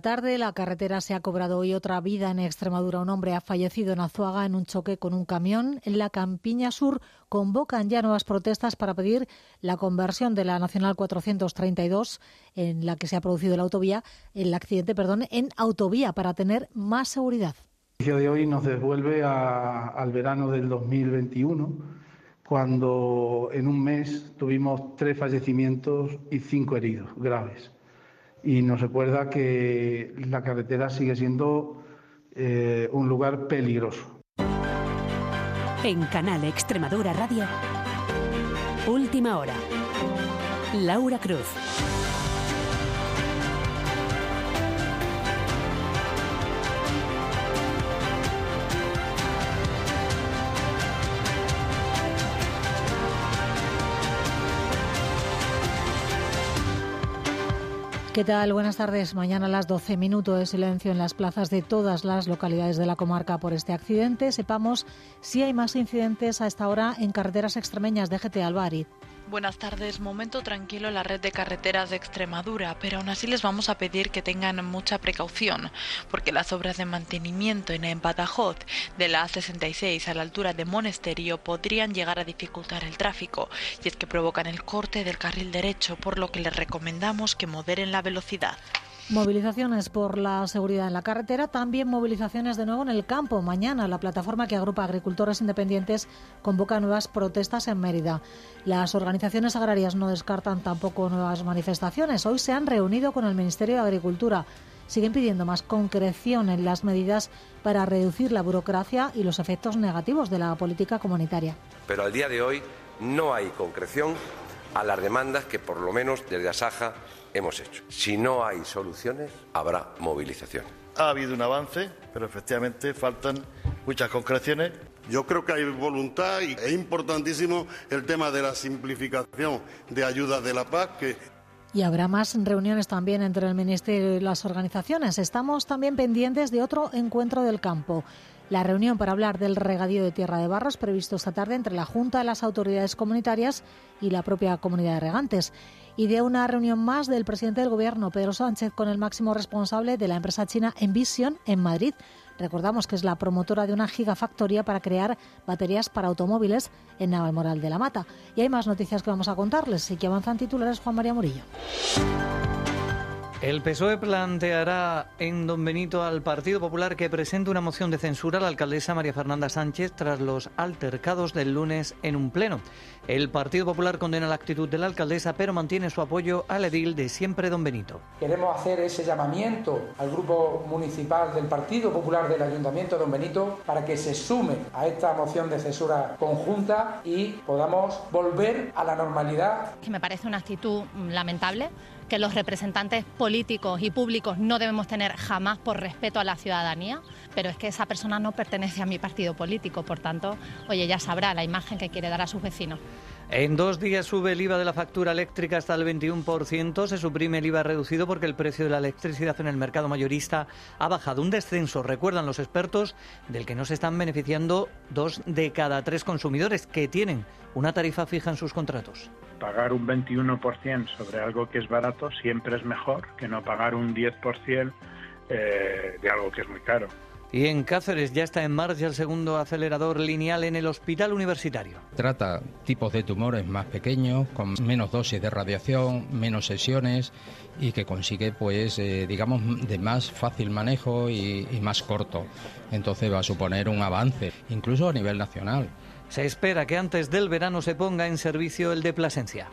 Tarde, la carretera se ha cobrado hoy otra vida en Extremadura. Un hombre ha fallecido en Azuaga en un choque con un camión. En la Campiña Sur convocan ya nuevas protestas para pedir la conversión de la Nacional 432, en la que se ha producido la autovía, el accidente, perdón, en autovía para tener más seguridad. El día de hoy nos devuelve al verano del 2021, cuando en un mes tuvimos tres fallecimientos y cinco heridos graves y nos recuerda que la carretera sigue siendo eh, un lugar peligroso. En Canal Extremadura Radio, Última Hora. Laura Cruz. ¿Qué tal? Buenas tardes. Mañana a las 12 minutos de silencio en las plazas de todas las localidades de la comarca por este accidente. Sepamos si hay más incidentes a esta hora en carreteras extremeñas. Déjete, Alvarid. Buenas tardes, momento tranquilo en la red de carreteras de Extremadura, pero aún así les vamos a pedir que tengan mucha precaución, porque las obras de mantenimiento en Badajoz de la A66 a la altura de Monesterio podrían llegar a dificultar el tráfico, y es que provocan el corte del carril derecho, por lo que les recomendamos que moderen la velocidad. Movilizaciones por la seguridad en la carretera, también movilizaciones de nuevo en el campo. Mañana la plataforma que agrupa agricultores independientes convoca nuevas protestas en Mérida. Las organizaciones agrarias no descartan tampoco nuevas manifestaciones. Hoy se han reunido con el Ministerio de Agricultura. Siguen pidiendo más concreción en las medidas para reducir la burocracia y los efectos negativos de la política comunitaria. Pero al día de hoy no hay concreción a las demandas que por lo menos desde Asaja hemos hecho. Si no hay soluciones, habrá movilización. Ha habido un avance, pero efectivamente faltan muchas concreciones. Yo creo que hay voluntad y es importantísimo el tema de la simplificación de ayudas de la paz que y habrá más reuniones también entre el Ministerio y las organizaciones. Estamos también pendientes de otro encuentro del campo. La reunión para hablar del regadío de tierra de barros previsto esta tarde entre la Junta de las autoridades comunitarias y la propia comunidad de regantes y de una reunión más del presidente del Gobierno, Pedro Sánchez, con el máximo responsable de la empresa china Envision en Madrid. Recordamos que es la promotora de una gigafactoría para crear baterías para automóviles en Navalmoral de la Mata. Y hay más noticias que vamos a contarles y que avanzan titulares Juan María Murillo. El PSOE planteará en Don Benito al Partido Popular que presente una moción de censura a la alcaldesa María Fernanda Sánchez tras los altercados del lunes en un pleno. El Partido Popular condena la actitud de la alcaldesa, pero mantiene su apoyo al edil de siempre Don Benito. Queremos hacer ese llamamiento al grupo municipal del Partido Popular del Ayuntamiento de Don Benito para que se sume a esta moción de censura conjunta y podamos volver a la normalidad. Que me parece una actitud lamentable que los representantes políticos y públicos no debemos tener jamás por respeto a la ciudadanía, pero es que esa persona no pertenece a mi partido político, por tanto, oye, ya sabrá la imagen que quiere dar a sus vecinos. En dos días sube el IVA de la factura eléctrica hasta el 21%, se suprime el IVA reducido porque el precio de la electricidad en el mercado mayorista ha bajado. Un descenso, recuerdan los expertos, del que no se están beneficiando dos de cada tres consumidores que tienen una tarifa fija en sus contratos. Pagar un 21% sobre algo que es barato siempre es mejor que no pagar un 10% eh, de algo que es muy caro. Y en Cáceres ya está en marcha el segundo acelerador lineal en el hospital universitario. Trata tipos de tumores más pequeños, con menos dosis de radiación, menos sesiones y que consigue, pues, eh, digamos, de más fácil manejo y más corto. Entonces va a suponer un avance, incluso a nivel nacional. Se espera que antes del verano se ponga en servicio el de Plasencia.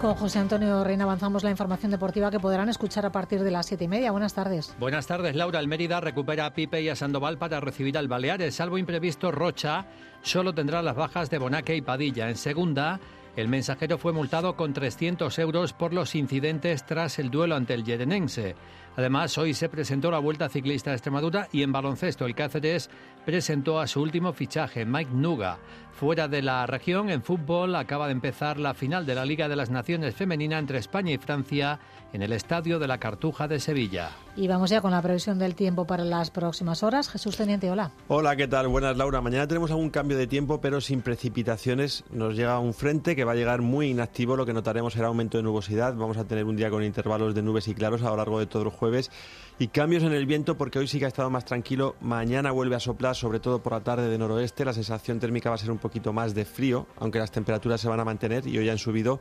Con José Antonio Reina avanzamos la información deportiva que podrán escuchar a partir de las siete y media. Buenas tardes. Buenas tardes, Laura. Almérida recupera a Pipe y a Sandoval para recibir al Baleares. Salvo imprevisto, Rocha solo tendrá las bajas de Bonaque y Padilla. En segunda, el mensajero fue multado con 300 euros por los incidentes tras el duelo ante el Yerenense. Además, hoy se presentó la Vuelta Ciclista de Extremadura y en baloncesto el Cáceres presentó a su último fichaje, Mike Nuga. Fuera de la región, en fútbol, acaba de empezar la final de la Liga de las Naciones Femenina entre España y Francia en el Estadio de la Cartuja de Sevilla. Y vamos ya con la previsión del tiempo para las próximas horas. Jesús Teniente, hola. Hola, ¿qué tal? Buenas, Laura. Mañana tenemos algún cambio de tiempo, pero sin precipitaciones. Nos llega un frente que va a llegar muy inactivo. Lo que notaremos será aumento de nubosidad. Vamos a tener un día con intervalos de nubes y claros a lo largo de todo el jueves. Y cambios en el viento porque hoy sí que ha estado más tranquilo. Mañana vuelve a soplar, sobre todo por la tarde de noroeste. La sensación térmica va a ser un poquito más de frío, aunque las temperaturas se van a mantener y hoy han subido.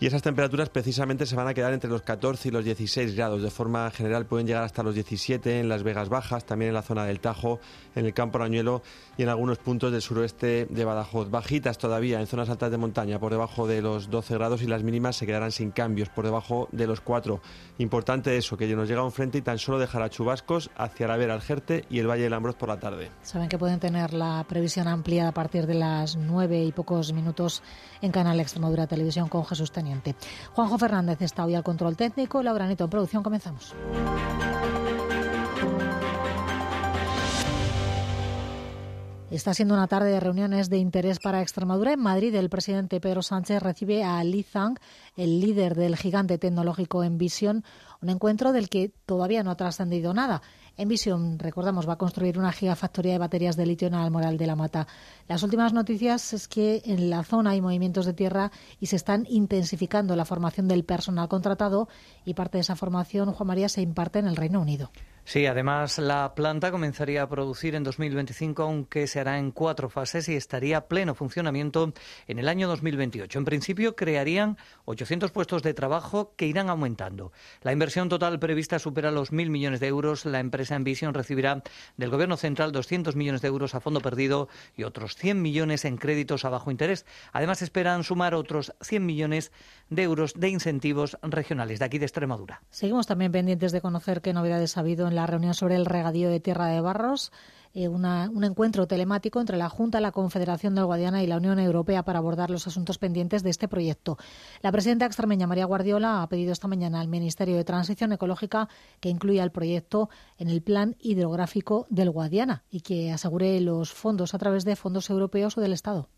Y esas temperaturas precisamente se van a quedar entre los 14 y los 16 grados. De forma general pueden llegar hasta los 17 en las Vegas Bajas, también en la zona del Tajo, en el Campo Rañuelo y en algunos puntos del suroeste de Badajoz. Bajitas todavía en zonas altas de montaña, por debajo de los 12 grados y las mínimas se quedarán sin cambios, por debajo de los 4. Importante eso, que nos llega un frente y tan solo dejará chubascos hacia la Vera, Aljerte y el Valle del Ambroz por la tarde. Saben que pueden tener la previsión ampliada a partir de las 9 y pocos minutos en Canal Extremadura Televisión con Jesús Teniente. Juanjo Fernández está hoy al control técnico. Laura Neto en producción. Comenzamos. Está siendo una tarde de reuniones de interés para Extremadura. En Madrid, el presidente Pedro Sánchez recibe a Li Zhang, el líder del gigante tecnológico Envision, un encuentro del que todavía no ha trascendido nada. Envision, recordamos, va a construir una gigafactoría de baterías de litio en Almoral de la Mata. Las últimas noticias es que en la zona hay movimientos de tierra y se están intensificando la formación del personal contratado y parte de esa formación, Juan María, se imparte en el Reino Unido. Sí, además la planta comenzaría a producir en 2025, aunque se hará en cuatro fases y estaría pleno funcionamiento en el año 2028. En principio crearían 800 puestos de trabajo que irán aumentando. La inversión total prevista supera los mil millones de euros. La empresa Envision recibirá del Gobierno central 200 millones de euros a fondo perdido y otros 100 millones en créditos a bajo interés. Además esperan sumar otros 100 millones de euros de incentivos regionales de aquí de Extremadura. Seguimos también pendientes de conocer qué novedades ha habido en la reunión sobre el regadío de Tierra de Barros. Eh, un encuentro telemático entre la Junta, la Confederación del Guadiana y la Unión Europea para abordar los asuntos pendientes de este proyecto. La presidenta extremeña María Guardiola ha pedido esta mañana al Ministerio de Transición Ecológica que incluya el proyecto en el plan hidrográfico del Guadiana y que asegure los fondos a través de fondos europeos o del Estado.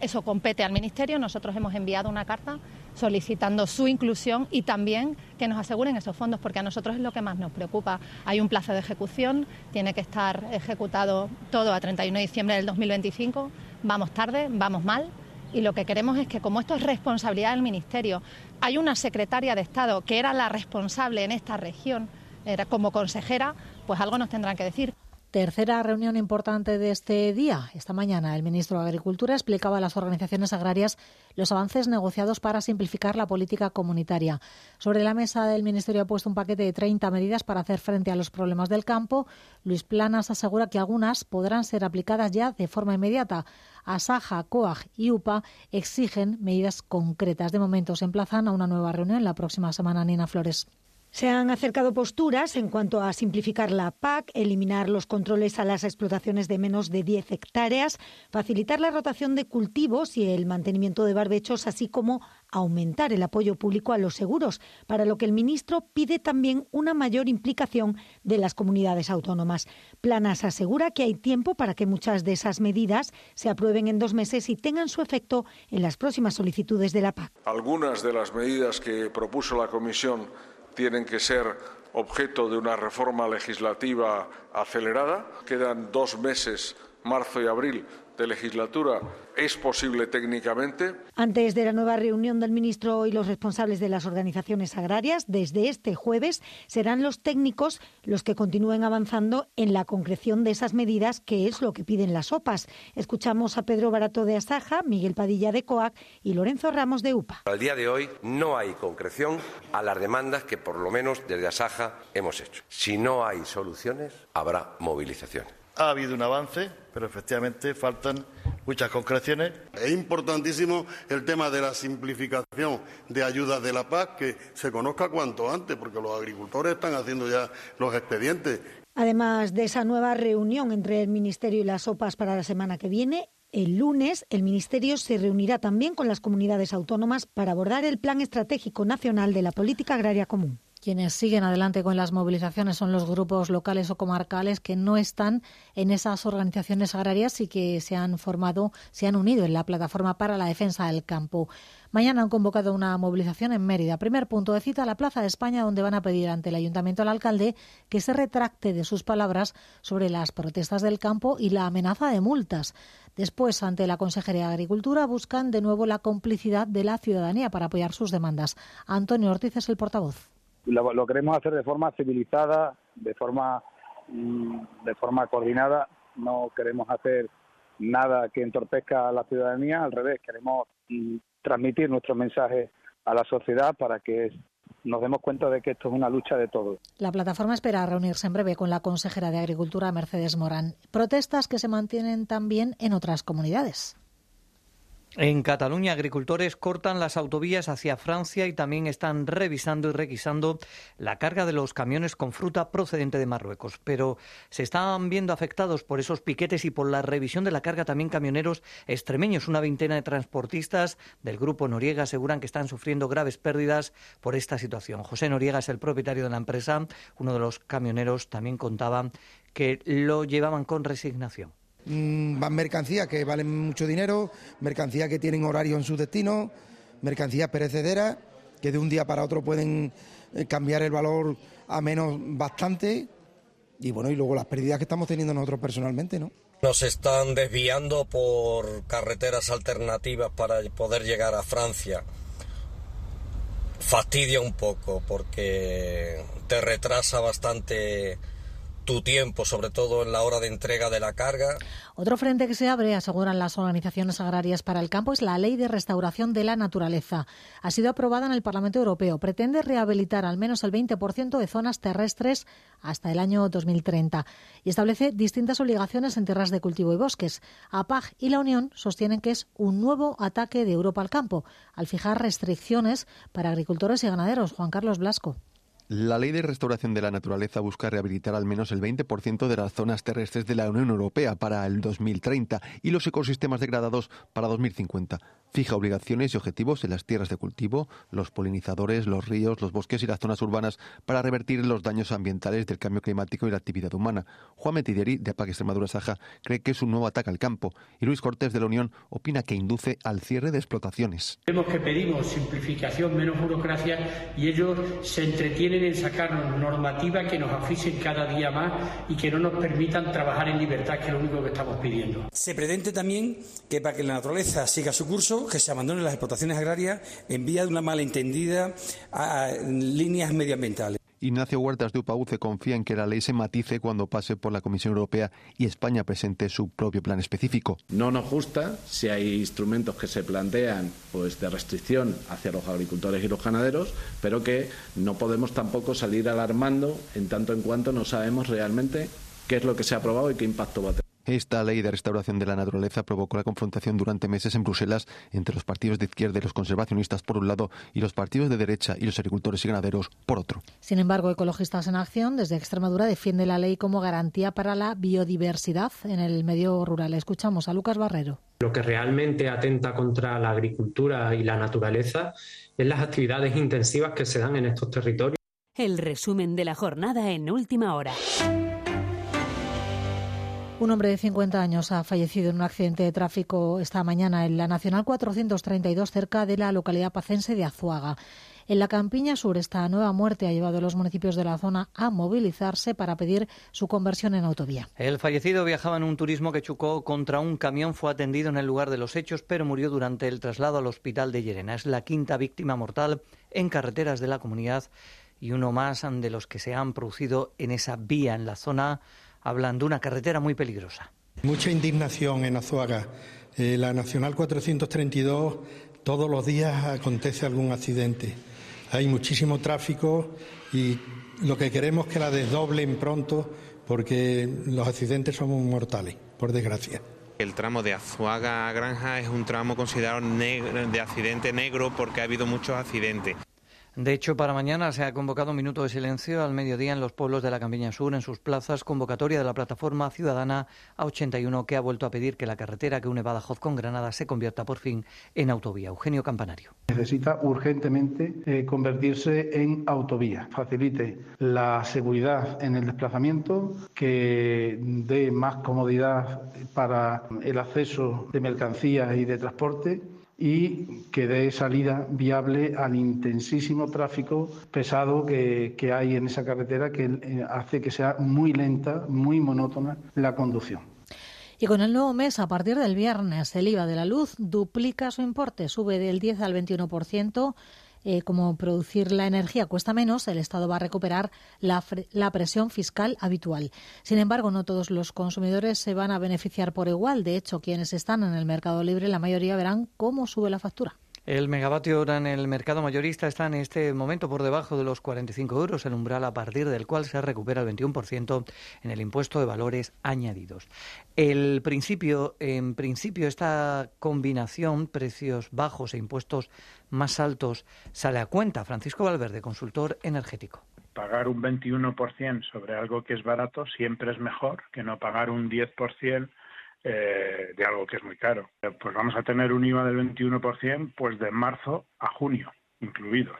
Eso compete al Ministerio. Nosotros hemos enviado una carta solicitando su inclusión y también que nos aseguren esos fondos, porque a nosotros es lo que más nos preocupa. Hay un plazo de ejecución, tiene que estar ejecutado todo a 31 de diciembre del 2025. Vamos tarde, vamos mal. Y lo que queremos es que, como esto es responsabilidad del Ministerio, hay una secretaria de Estado que era la responsable en esta región, era como consejera, pues algo nos tendrán que decir. Tercera reunión importante de este día. Esta mañana el ministro de Agricultura explicaba a las organizaciones agrarias los avances negociados para simplificar la política comunitaria. Sobre la mesa del ministerio ha puesto un paquete de 30 medidas para hacer frente a los problemas del campo. Luis Planas asegura que algunas podrán ser aplicadas ya de forma inmediata. Asaja, COAG y UPA exigen medidas concretas. De momento se emplazan a una nueva reunión la próxima semana. Nina Flores. Se han acercado posturas en cuanto a simplificar la PAC, eliminar los controles a las explotaciones de menos de 10 hectáreas, facilitar la rotación de cultivos y el mantenimiento de barbechos, así como aumentar el apoyo público a los seguros, para lo que el ministro pide también una mayor implicación de las comunidades autónomas. Planas asegura que hay tiempo para que muchas de esas medidas se aprueben en dos meses y tengan su efecto en las próximas solicitudes de la PAC. Algunas de las medidas que propuso la Comisión tienen que ser objeto de una reforma legislativa acelerada. Quedan dos meses, marzo y abril, de legislatura es posible técnicamente. Antes de la nueva reunión del ministro y los responsables de las organizaciones agrarias, desde este jueves serán los técnicos los que continúen avanzando en la concreción de esas medidas, que es lo que piden las OPAs. Escuchamos a Pedro Barato de Asaja, Miguel Padilla de COAC y Lorenzo Ramos de UPA. Al día de hoy no hay concreción a las demandas que por lo menos desde Asaja hemos hecho. Si no hay soluciones, habrá movilización. Ha habido un avance, pero efectivamente faltan muchas concreciones. Es importantísimo el tema de la simplificación de ayudas de la PAC, que se conozca cuanto antes, porque los agricultores están haciendo ya los expedientes. Además de esa nueva reunión entre el Ministerio y las OPAs para la semana que viene, el lunes el Ministerio se reunirá también con las comunidades autónomas para abordar el Plan Estratégico Nacional de la Política Agraria Común. Quienes siguen adelante con las movilizaciones son los grupos locales o comarcales que no están en esas organizaciones agrarias y que se han formado, se han unido en la plataforma para la defensa del campo. Mañana han convocado una movilización en Mérida. Primer punto de cita, la Plaza de España, donde van a pedir ante el ayuntamiento al alcalde que se retracte de sus palabras sobre las protestas del campo y la amenaza de multas. Después, ante la Consejería de Agricultura, buscan de nuevo la complicidad de la ciudadanía para apoyar sus demandas. Antonio Ortiz es el portavoz lo, queremos hacer de forma civilizada, de forma, mm, de forma coordinada. No queremos hacer nada que entorpezca a la ciudadanía, al revés, queremos mm, transmitir nuestro mensaje a la sociedad para que nos demos cuenta de que esto es una lucha de todos. La plataforma espera reunirse en breve con la consejera de Agricultura, Mercedes Morán. Protestas que se mantienen también en otras comunidades. En Cataluña, agricultores cortan las autovías hacia Francia y también están revisando y requisando la carga de los camiones con fruta procedente de Marruecos. Pero se están viendo afectados por esos piquetes y por la revisión de la carga también camioneros extremeños. Una veintena de transportistas del grupo Noriega aseguran que están sufriendo graves pérdidas por esta situación. José Noriega es el propietario de la empresa. Uno de los camioneros también contaba que lo llevaban con resignación. Mm, van mercancías que valen mucho dinero, mercancías que tienen horario en su destino, mercancías perecederas que de un día para otro pueden eh, cambiar el valor a menos bastante y bueno, y luego las pérdidas que estamos teniendo nosotros personalmente, ¿no? Nos están desviando por carreteras alternativas para poder llegar a Francia. Fastidia un poco porque te retrasa bastante tu tiempo, sobre todo en la hora de entrega de la carga. Otro frente que se abre, aseguran las organizaciones agrarias para el campo, es la Ley de Restauración de la Naturaleza. Ha sido aprobada en el Parlamento Europeo. Pretende rehabilitar al menos el 20% de zonas terrestres hasta el año 2030 y establece distintas obligaciones en tierras de cultivo y bosques. APAG y la Unión sostienen que es un nuevo ataque de Europa al campo, al fijar restricciones para agricultores y ganaderos. Juan Carlos Blasco. La ley de restauración de la naturaleza busca rehabilitar al menos el 20% de las zonas terrestres de la Unión Europea para el 2030 y los ecosistemas degradados para 2050. Fija obligaciones y objetivos en las tierras de cultivo, los polinizadores, los ríos, los bosques y las zonas urbanas para revertir los daños ambientales del cambio climático y la actividad humana. Juan Metideri, de APAC Extremadura Saja, cree que es un nuevo ataque al campo y Luis Cortés de la Unión opina que induce al cierre de explotaciones. Vemos que pedimos simplificación, menos burocracia y ellos se entretienen en sacarnos normativa que nos asfixien cada día más y que no nos permitan trabajar en libertad, que es lo único que estamos pidiendo. Se pretende también que para que la naturaleza siga su curso, que se abandonen las explotaciones agrarias en vía de una malentendida a líneas medioambientales. Ignacio Huertas de UPAUCE confía en que la ley se matice cuando pase por la Comisión Europea y España presente su propio plan específico. No nos gusta si hay instrumentos que se plantean pues de restricción hacia los agricultores y los ganaderos, pero que no podemos tampoco salir alarmando en tanto en cuanto no sabemos realmente qué es lo que se ha aprobado y qué impacto va a tener. Esta ley de restauración de la naturaleza provocó la confrontación durante meses en Bruselas entre los partidos de izquierda y los conservacionistas por un lado y los partidos de derecha y los agricultores y ganaderos por otro. Sin embargo, Ecologistas en Acción desde Extremadura defiende la ley como garantía para la biodiversidad en el medio rural. Escuchamos a Lucas Barrero. Lo que realmente atenta contra la agricultura y la naturaleza es las actividades intensivas que se dan en estos territorios. El resumen de la jornada en última hora. Un hombre de 50 años ha fallecido en un accidente de tráfico esta mañana en la Nacional 432 cerca de la localidad pacense de Azuaga. En la Campiña Sur, esta nueva muerte ha llevado a los municipios de la zona a movilizarse para pedir su conversión en autovía. El fallecido viajaba en un turismo que chocó contra un camión, fue atendido en el lugar de los hechos, pero murió durante el traslado al hospital de Llerena. Es la quinta víctima mortal en carreteras de la comunidad y uno más de los que se han producido en esa vía en la zona hablan de una carretera muy peligrosa. Mucha indignación en Azuaga. Eh, la Nacional 432 todos los días acontece algún accidente. Hay muchísimo tráfico y lo que queremos es que la desdoblen pronto porque los accidentes son mortales, por desgracia. El tramo de Azuaga a Granja es un tramo considerado de accidente negro porque ha habido muchos accidentes. De hecho, para mañana se ha convocado un minuto de silencio al mediodía en los pueblos de la Campiña Sur, en sus plazas, convocatoria de la plataforma ciudadana A81, que ha vuelto a pedir que la carretera que une Badajoz con Granada se convierta por fin en autovía. Eugenio Campanario. Necesita urgentemente eh, convertirse en autovía. Facilite la seguridad en el desplazamiento, que dé más comodidad para el acceso de mercancías y de transporte y que dé salida viable al intensísimo tráfico pesado que, que hay en esa carretera que eh, hace que sea muy lenta, muy monótona la conducción. Y con el nuevo mes, a partir del viernes, el IVA de la luz duplica su importe, sube del 10 al 21% eh, como producir la energía cuesta menos, el Estado va a recuperar la, la, presión fiscal habitual. Sin embargo, no todos los consumidores se van a beneficiar por igual. De hecho, quienes están en el mercado libre, la mayoría verán cómo sube la factura. El megavatio hora en el mercado mayorista está en este momento por debajo de los 45 euros, el umbral a partir del cual se recupera el 21% en el impuesto de valores añadidos. En principio, esta combinación, precios bajos e impuestos más altos, sale a cuenta. Francisco Valverde, consultor energético pagar un 21% sobre algo que es barato siempre es mejor que no pagar un 10% eh, de algo que es muy caro. Eh, pues vamos a tener un IVA del 21% pues de marzo a junio incluidos.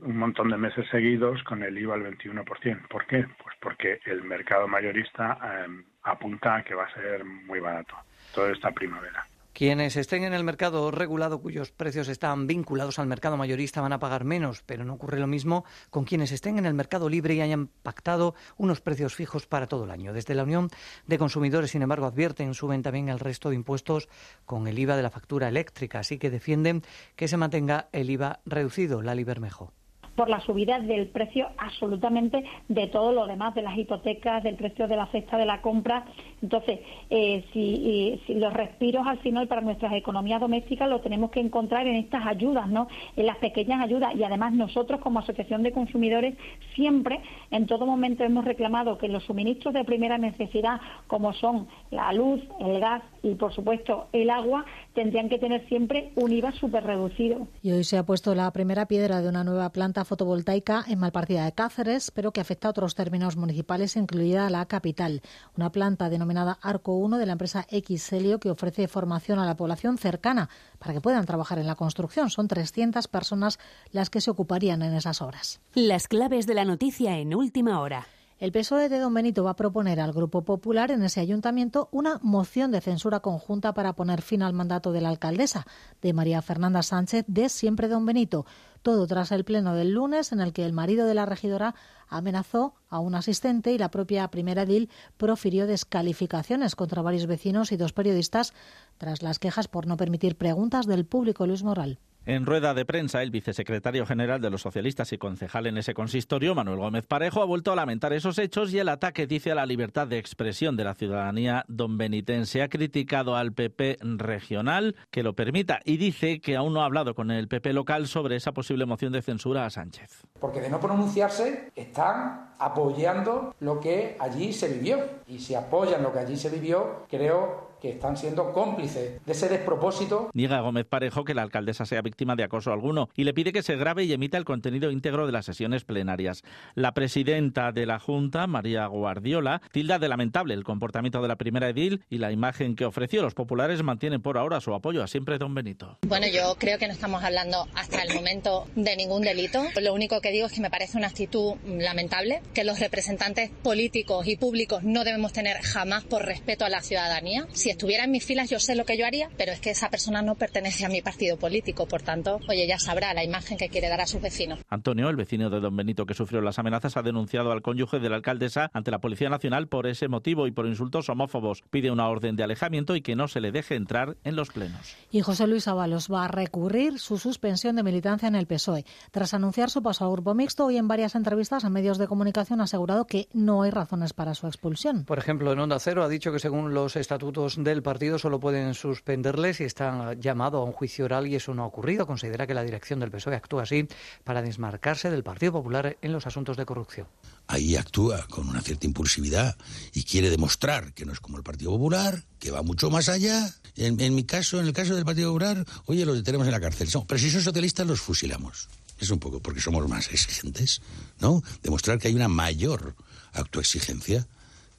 Un montón de meses seguidos con el IVA al 21%. ¿Por qué? Pues porque el mercado mayorista eh, apunta a que va a ser muy barato toda esta primavera. Quienes estén en el mercado regulado cuyos precios están vinculados al mercado mayorista van a pagar menos, pero no ocurre lo mismo con quienes estén en el mercado libre y hayan pactado unos precios fijos para todo el año. Desde la Unión de Consumidores, sin embargo, advierten suben también el resto de impuestos con el IVA de la factura eléctrica, así que defienden que se mantenga el IVA reducido, la Libermejo por la subida del precio absolutamente de todo lo demás, de las hipotecas, del precio de la cesta de la compra. Entonces, eh, si, si, los respiros al final para nuestras economías domésticas lo tenemos que encontrar en estas ayudas, ¿no? En las pequeñas ayudas. Y además nosotros como Asociación de Consumidores siempre, en todo momento hemos reclamado que los suministros de primera necesidad, como son la luz, el gas y por supuesto el agua, tendrían que tener siempre un IVA súper reducido. Y hoy se ha puesto la primera piedra de una nueva planta fotovoltaica en Malpartida de Cáceres, pero que afecta a otros términos municipales, incluida la capital. Una planta denominada Arco 1 de la empresa Xelio que ofrece formación a la población cercana para que puedan trabajar en la construcción. Son 300 personas las que se ocuparían en esas obras. Las claves de la noticia en última hora. El PSOE de Don Benito va a proponer al Grupo Popular en ese ayuntamiento una moción de censura conjunta para poner fin al mandato de la alcaldesa, de María Fernanda Sánchez, de Siempre Don Benito. Todo tras el pleno del lunes en el que el marido de la regidora amenazó a un asistente y la propia primera edil profirió descalificaciones contra varios vecinos y dos periodistas tras las quejas por no permitir preguntas del público Luis Moral. En rueda de prensa, el vicesecretario general de los socialistas y concejal en ese consistorio, Manuel Gómez Parejo, ha vuelto a lamentar esos hechos y el ataque, dice, a la libertad de expresión de la ciudadanía don benitense. Ha criticado al PP regional que lo permita y dice que aún no ha hablado con el PP local sobre esa posible moción de censura a Sánchez. Porque de no pronunciarse están apoyando lo que allí se vivió. Y si apoyan lo que allí se vivió, creo que están siendo cómplices de ese despropósito. Niega Gómez Parejo que la alcaldesa sea víctima de acoso alguno y le pide que se grabe y emita el contenido íntegro de las sesiones plenarias. La presidenta de la Junta, María Guardiola, tilda de lamentable el comportamiento de la primera edil y la imagen que ofreció. Los populares mantienen por ahora su apoyo a siempre don Benito. Bueno, yo creo que no estamos hablando hasta el momento de ningún delito. Lo único que digo es que me parece una actitud lamentable, que los representantes políticos y públicos no debemos tener jamás por respeto a la ciudadanía si estuviera en mis filas yo sé lo que yo haría, pero es que esa persona no pertenece a mi partido político, por tanto, oye, ya sabrá la imagen que quiere dar a sus vecinos. Antonio, el vecino de don Benito que sufrió las amenazas, ha denunciado al cónyuge de la alcaldesa ante la Policía Nacional por ese motivo y por insultos homófobos. Pide una orden de alejamiento y que no se le deje entrar en los plenos. Y José Luis Ábalos va a recurrir su suspensión de militancia en el PSOE. Tras anunciar su paso al grupo mixto, hoy en varias entrevistas a medios de comunicación ha asegurado que no hay razones para su expulsión. Por ejemplo, en Onda Cero ha dicho que según los estatutos del partido solo pueden suspenderle si están llamado a un juicio oral y eso no ha ocurrido. Considera que la dirección del PSOE actúa así para desmarcarse del Partido Popular en los asuntos de corrupción. Ahí actúa con una cierta impulsividad y quiere demostrar que no es como el Partido Popular, que va mucho más allá. En, mi caso, en el caso del Partido Popular, oye, los detenemos en la cárcel. pero si son socialistas, los fusilamos. Es un poco porque somos más exigentes, ¿no? Demostrar que hay una mayor autoexigencia.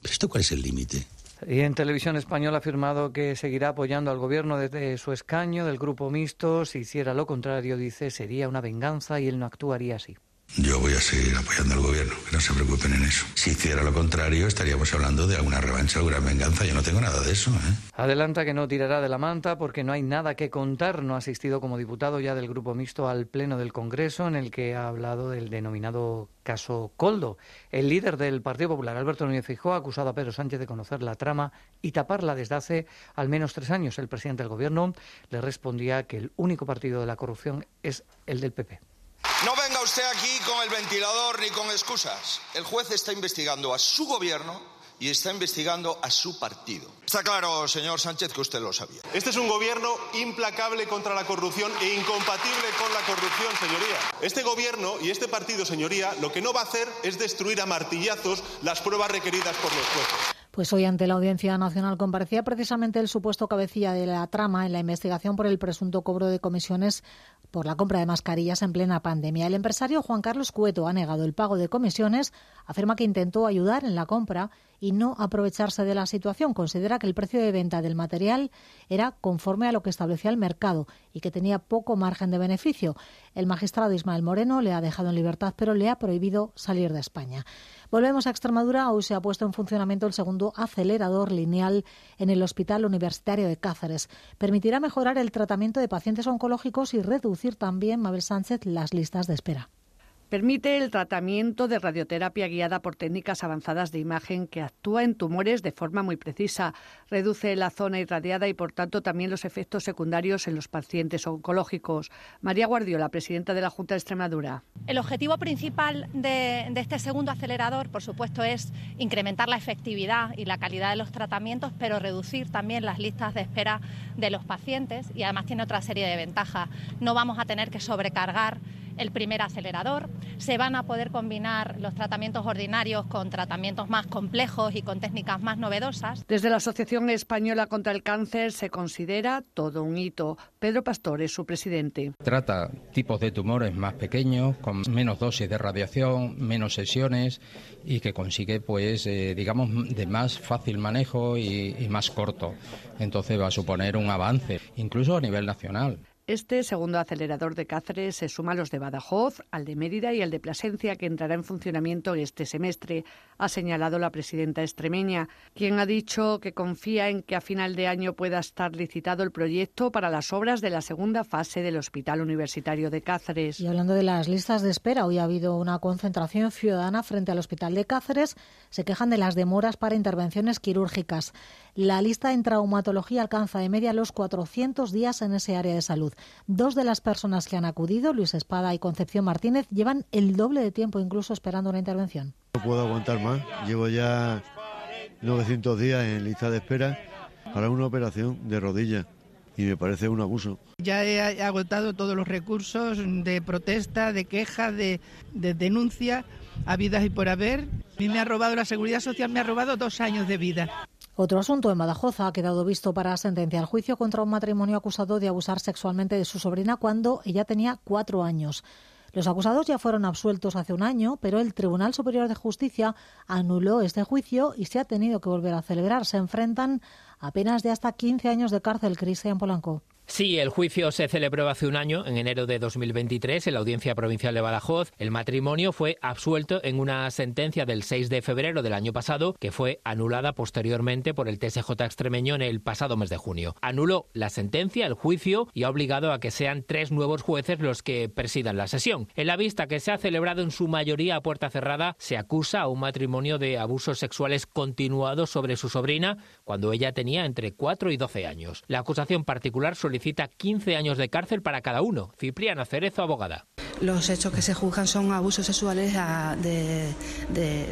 ¿Pero esto cuál es el límite? Y en Televisión Española ha afirmado que seguirá apoyando al gobierno desde su escaño del grupo mixto. Si hiciera lo contrario, dice, sería una venganza y él no actuaría así. Yo voy a seguir apoyando al gobierno, que no se preocupen en eso. Si hiciera lo contrario, estaríamos hablando de alguna revancha, alguna venganza. Yo no tengo nada de eso. ¿eh? Adelanta que no tirará de la manta porque no hay nada que contar. No ha asistido como diputado ya del Grupo Mixto al Pleno del Congreso, en el que ha hablado del denominado caso Coldo. El líder del Partido Popular, Alberto Núñez Fijó, ha acusado a Pedro Sánchez de conocer la trama y taparla desde hace al menos tres años. El presidente del Gobierno le respondía que el único partido de la corrupción es el del PP. No venga usted aquí con el ventilador ni con excusas. El juez está investigando a su gobierno y está investigando a su partido. Está claro, señor Sánchez, que usted lo sabía. Este es un gobierno implacable contra la corrupción e incompatible con la corrupción, señoría. Este gobierno y este partido, señoría, lo que no va a hacer es destruir a martillazos las pruebas requeridas por los jueces. Pues hoy ante la Audiencia Nacional comparecía precisamente el supuesto cabecilla de la trama en la investigación por el presunto cobro de comisiones por la compra de mascarillas en plena pandemia. El empresario Juan Carlos Cueto ha negado el pago de comisiones, afirma que intentó ayudar en la compra y no aprovecharse de la situación. Considera que el precio de venta del material era conforme a lo que establecía el mercado y que tenía poco margen de beneficio. El magistrado Ismael Moreno le ha dejado en libertad, pero le ha prohibido salir de España. Volvemos a Extremadura. Hoy se ha puesto en funcionamiento el segundo acelerador lineal en el Hospital Universitario de Cáceres. Permitirá mejorar el tratamiento de pacientes oncológicos y reducir también, Mabel Sánchez, las listas de espera. Permite el tratamiento de radioterapia guiada por técnicas avanzadas de imagen que actúa en tumores de forma muy precisa, reduce la zona irradiada y, por tanto, también los efectos secundarios en los pacientes oncológicos. María Guardiola, presidenta de la Junta de Extremadura. El objetivo principal de, de este segundo acelerador, por supuesto, es incrementar la efectividad y la calidad de los tratamientos, pero reducir también las listas de espera de los pacientes y además tiene otra serie de ventajas. No vamos a tener que sobrecargar el primer acelerador. Se van a poder combinar los tratamientos ordinarios con tratamientos más complejos y con técnicas más novedosas. Desde la Asociación Española contra el Cáncer se considera todo un hito. Pedro Pastor es su presidente. Trata tipos de tumores más pequeños, con menos dosis de radiación, menos sesiones y que consigue, pues, eh, digamos, de más fácil manejo y, y más corto. Entonces va a suponer un avance, incluso a nivel nacional. Este segundo acelerador de Cáceres se suma a los de Badajoz, al de Mérida y al de Plasencia, que entrará en funcionamiento este semestre, ha señalado la presidenta extremeña, quien ha dicho que confía en que a final de año pueda estar licitado el proyecto para las obras de la segunda fase del Hospital Universitario de Cáceres. Y hablando de las listas de espera, hoy ha habido una concentración ciudadana frente al Hospital de Cáceres. Se quejan de las demoras para intervenciones quirúrgicas. La lista en traumatología alcanza de media los 400 días en ese área de salud. Dos de las personas que han acudido, Luis Espada y Concepción Martínez, llevan el doble de tiempo incluso esperando una intervención. No puedo aguantar más. Llevo ya 900 días en lista de espera para una operación de rodilla y me parece un abuso. Ya he agotado todos los recursos de protesta, de queja, de, de denuncia, habidas y por haber. A mí me ha robado la seguridad social, me ha robado dos años de vida. Otro asunto en Badajoz ha quedado visto para sentencia el juicio contra un matrimonio acusado de abusar sexualmente de su sobrina cuando ella tenía cuatro años. Los acusados ya fueron absueltos hace un año, pero el Tribunal Superior de Justicia anuló este juicio y se ha tenido que volver a celebrar. Se enfrentan a penas de hasta 15 años de cárcel, Cristian Polanco. Sí, el juicio se celebró hace un año, en enero de 2023, en la Audiencia Provincial de Badajoz. El matrimonio fue absuelto en una sentencia del 6 de febrero del año pasado, que fue anulada posteriormente por el TSJ extremeño en el pasado mes de junio. Anuló la sentencia, el juicio, y ha obligado a que sean tres nuevos jueces los que presidan la sesión. En la vista que se ha celebrado en su mayoría a puerta cerrada, se acusa a un matrimonio de abusos sexuales continuados sobre su sobrina cuando ella tenía entre 4 y 12 años. La acusación particular solicita cita 15 años de cárcel para cada uno. Cipriana Cerezo, abogada. Los hechos que se juzgan son abusos sexuales a, de, de,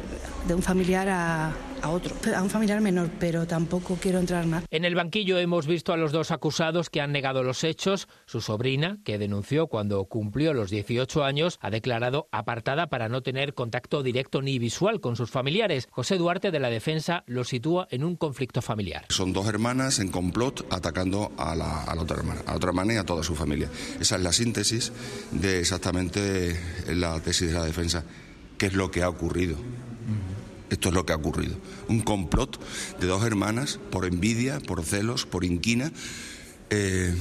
de, un familiar a, a otro, a un familiar menor, pero tampoco quiero entrar más. En el banquillo hemos visto a los dos acusados que han negado los hechos. Su sobrina, que denunció cuando cumplió los 18 años, ha declarado apartada para no tener contacto directo ni visual con sus familiares. José Duarte de la Defensa lo sitúa en un conflicto familiar. Son dos hermanas en complot atacando a la, a la otra hermana, a la otra hermana y a toda su familia. Esa es la síntesis de exactamente la tesis de la defensa. ¿Qué es lo que ha ocurrido? Esto es lo que ha ocurrido. Un complot de dos hermanas por envidia, por celos, por inquina, eh,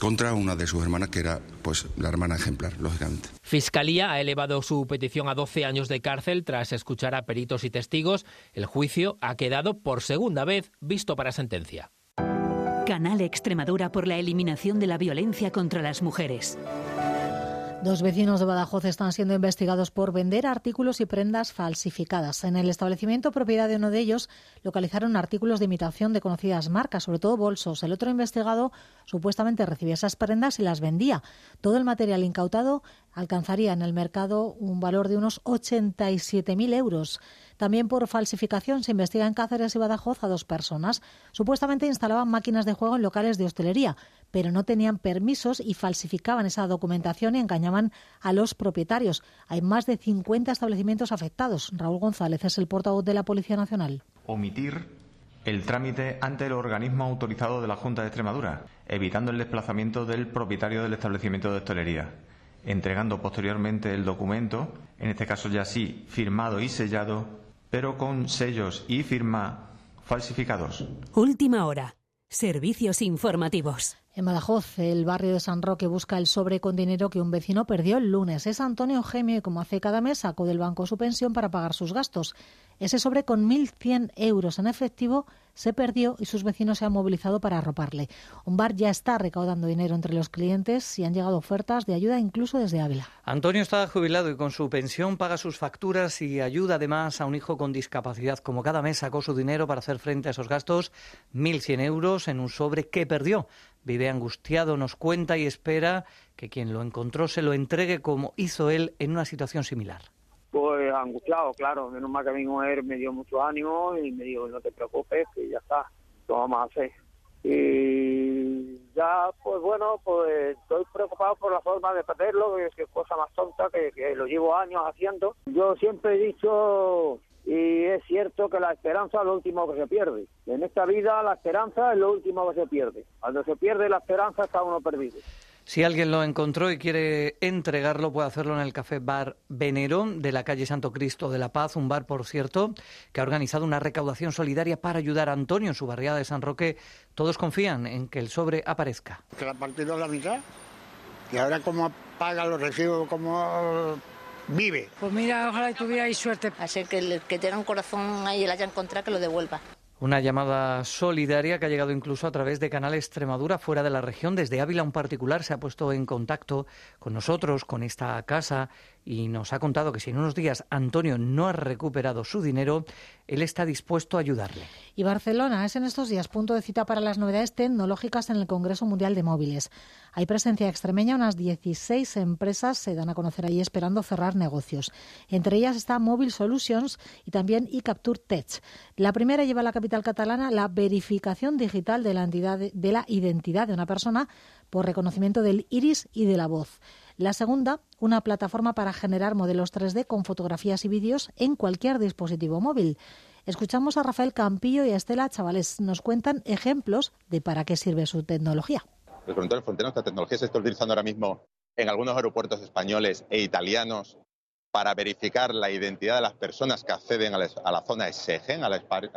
contra una de sus hermanas que era pues la hermana ejemplar, lógicamente. Fiscalía ha elevado su petición a 12 años de cárcel tras escuchar a peritos y testigos. El juicio ha quedado por segunda vez visto para sentencia. Canal Extremadura por la eliminación de la violencia contra las mujeres. Dos vecinos de Badajoz están siendo investigados por vender artículos y prendas falsificadas. En el establecimiento propiedad de uno de ellos localizaron artículos de imitación de conocidas marcas, sobre todo bolsos. El otro investigado supuestamente recibía esas prendas y las vendía. Todo el material incautado alcanzaría en el mercado un valor de unos 87.000 euros. También por falsificación se investiga en Cáceres y Badajoz a dos personas. Supuestamente instalaban máquinas de juego en locales de hostelería, pero no tenían permisos y falsificaban esa documentación y engañaban a los propietarios. Hay más de 50 establecimientos afectados. Raúl González es el portavoz de la Policía Nacional. Omitir el trámite ante el organismo autorizado de la Junta de Extremadura, evitando el desplazamiento del propietario del establecimiento de hostelería entregando posteriormente el documento, en este caso ya sí firmado y sellado, pero con sellos y firma falsificados. Última hora. Servicios informativos. En Badajoz, el barrio de San Roque busca el sobre con dinero que un vecino perdió el lunes. Es Antonio Gemio y como hace cada mes sacó del banco su pensión para pagar sus gastos. Ese sobre con 1.100 euros en efectivo se perdió y sus vecinos se han movilizado para arroparle. Un bar ya está recaudando dinero entre los clientes y han llegado ofertas de ayuda incluso desde Ávila. Antonio está jubilado y con su pensión paga sus facturas y ayuda además a un hijo con discapacidad. Como cada mes sacó su dinero para hacer frente a esos gastos, 1.100 euros en un sobre que perdió. Vive angustiado, nos cuenta y espera que quien lo encontró se lo entregue como hizo él en una situación similar. Pues angustiado, claro. Menos mal que mi mujer me dio mucho ánimo y me dijo, no te preocupes, que ya está, lo vamos a hacer. Y ya, pues bueno, pues estoy preocupado por la forma de perderlo, que es cosa más tonta, que, que lo llevo años haciendo. Yo siempre he dicho y es cierto que la esperanza es lo último que se pierde. En esta vida la esperanza es lo último que se pierde. Cuando se pierde la esperanza está uno perdido. Si alguien lo encontró y quiere entregarlo, puede hacerlo en el Café Bar Venerón de la calle Santo Cristo de la Paz, un bar, por cierto, que ha organizado una recaudación solidaria para ayudar a Antonio en su barriada de San Roque. Todos confían en que el sobre aparezca. Que la partido a la mitad. Y ahora cómo paga los recibos, cómo vive. Pues mira, ojalá tuvierais suerte. Así que el que tenga un corazón ahí y la haya encontrado, que lo devuelva. Una llamada solidaria que ha llegado incluso a través de Canal Extremadura fuera de la región. Desde Ávila un particular se ha puesto en contacto con nosotros, con esta casa, y nos ha contado que si en unos días Antonio no ha recuperado su dinero, él está dispuesto a ayudarle. Y Barcelona es en estos días punto de cita para las novedades tecnológicas en el Congreso Mundial de Móviles. Hay presencia extremeña, unas 16 empresas se dan a conocer ahí esperando cerrar negocios. Entre ellas está Mobile Solutions y también eCapture Tech. La primera lleva a la capital catalana la verificación digital de la, entidad, de la identidad de una persona por reconocimiento del iris y de la voz. La segunda, una plataforma para generar modelos 3D con fotografías y vídeos en cualquier dispositivo móvil. Escuchamos a Rafael Campillo y a Estela Chavales. Nos cuentan ejemplos de para qué sirve su tecnología. El Frontera Frontera, esta tecnología se está utilizando ahora mismo en algunos aeropuertos españoles e italianos para verificar la identidad de las personas que acceden a la zona Schengen, al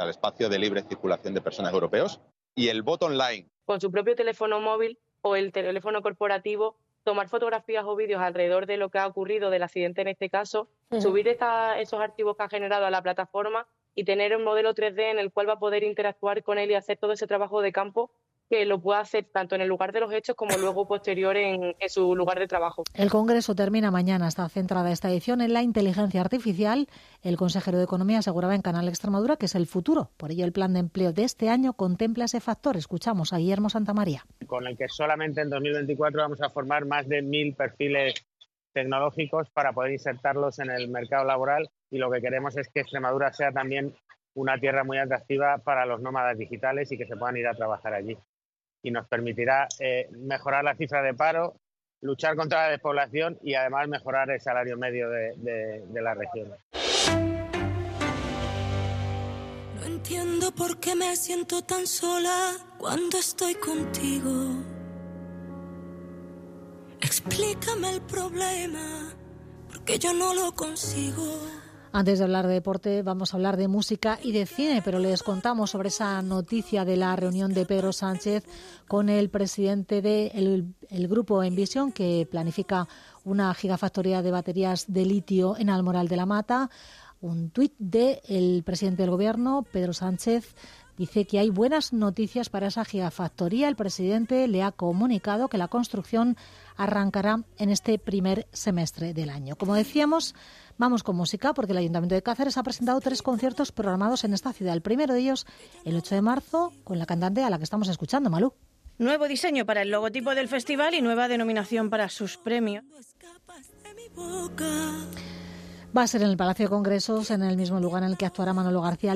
espacio de libre circulación de personas europeos. Y el bot online. Con su propio teléfono móvil o el teléfono corporativo tomar fotografías o vídeos alrededor de lo que ha ocurrido, del accidente en este caso, subir esos archivos que ha generado a la plataforma y tener un modelo 3D en el cual va a poder interactuar con él y hacer todo ese trabajo de campo que lo pueda hacer tanto en el lugar de los hechos como luego posterior en, su lugar de trabajo. El Congreso termina mañana. Está centrada esta edición en la inteligencia artificial. El consejero de Economía aseguraba en Canal Extremadura que es el futuro. Por ello, el plan de empleo de este año contempla ese factor. Escuchamos a Guillermo Santamaría. Con el que solamente en 2024 vamos a formar más de mil perfiles tecnológicos para poder insertarlos en el mercado laboral y lo que queremos es que Extremadura sea también una tierra muy atractiva para los nómadas digitales y que se puedan ir a trabajar allí. Y nos permitirá eh, mejorar la cifra de paro, luchar contra la despoblación y además mejorar el salario medio de, de, de la región. No entiendo por qué me siento tan sola cuando estoy contigo. Explícame el problema, porque yo no lo consigo. Antes de hablar de deporte, vamos a hablar de música y de cine, pero les contamos sobre esa noticia de la reunión de Pedro Sánchez con el presidente del el grupo Envision, que planifica una gigafactoría de baterías de litio en Almoral de la Mata. Un tuit del presidente del gobierno, Pedro Sánchez, dice que hay buenas noticias para esa gigafactoría. El presidente le ha comunicado que la construcción arrancará en este primer semestre del año. Como decíamos, Vamos con música porque el Ayuntamiento de Cáceres ha presentado tres conciertos programados en esta ciudad. El primero de ellos, el 8 de marzo, con la cantante a la que estamos escuchando, Malú. Nuevo diseño para el logotipo del festival y nueva denominación para sus premios. Va a ser en el Palacio de Congresos, en el mismo lugar en el que actuará Manolo García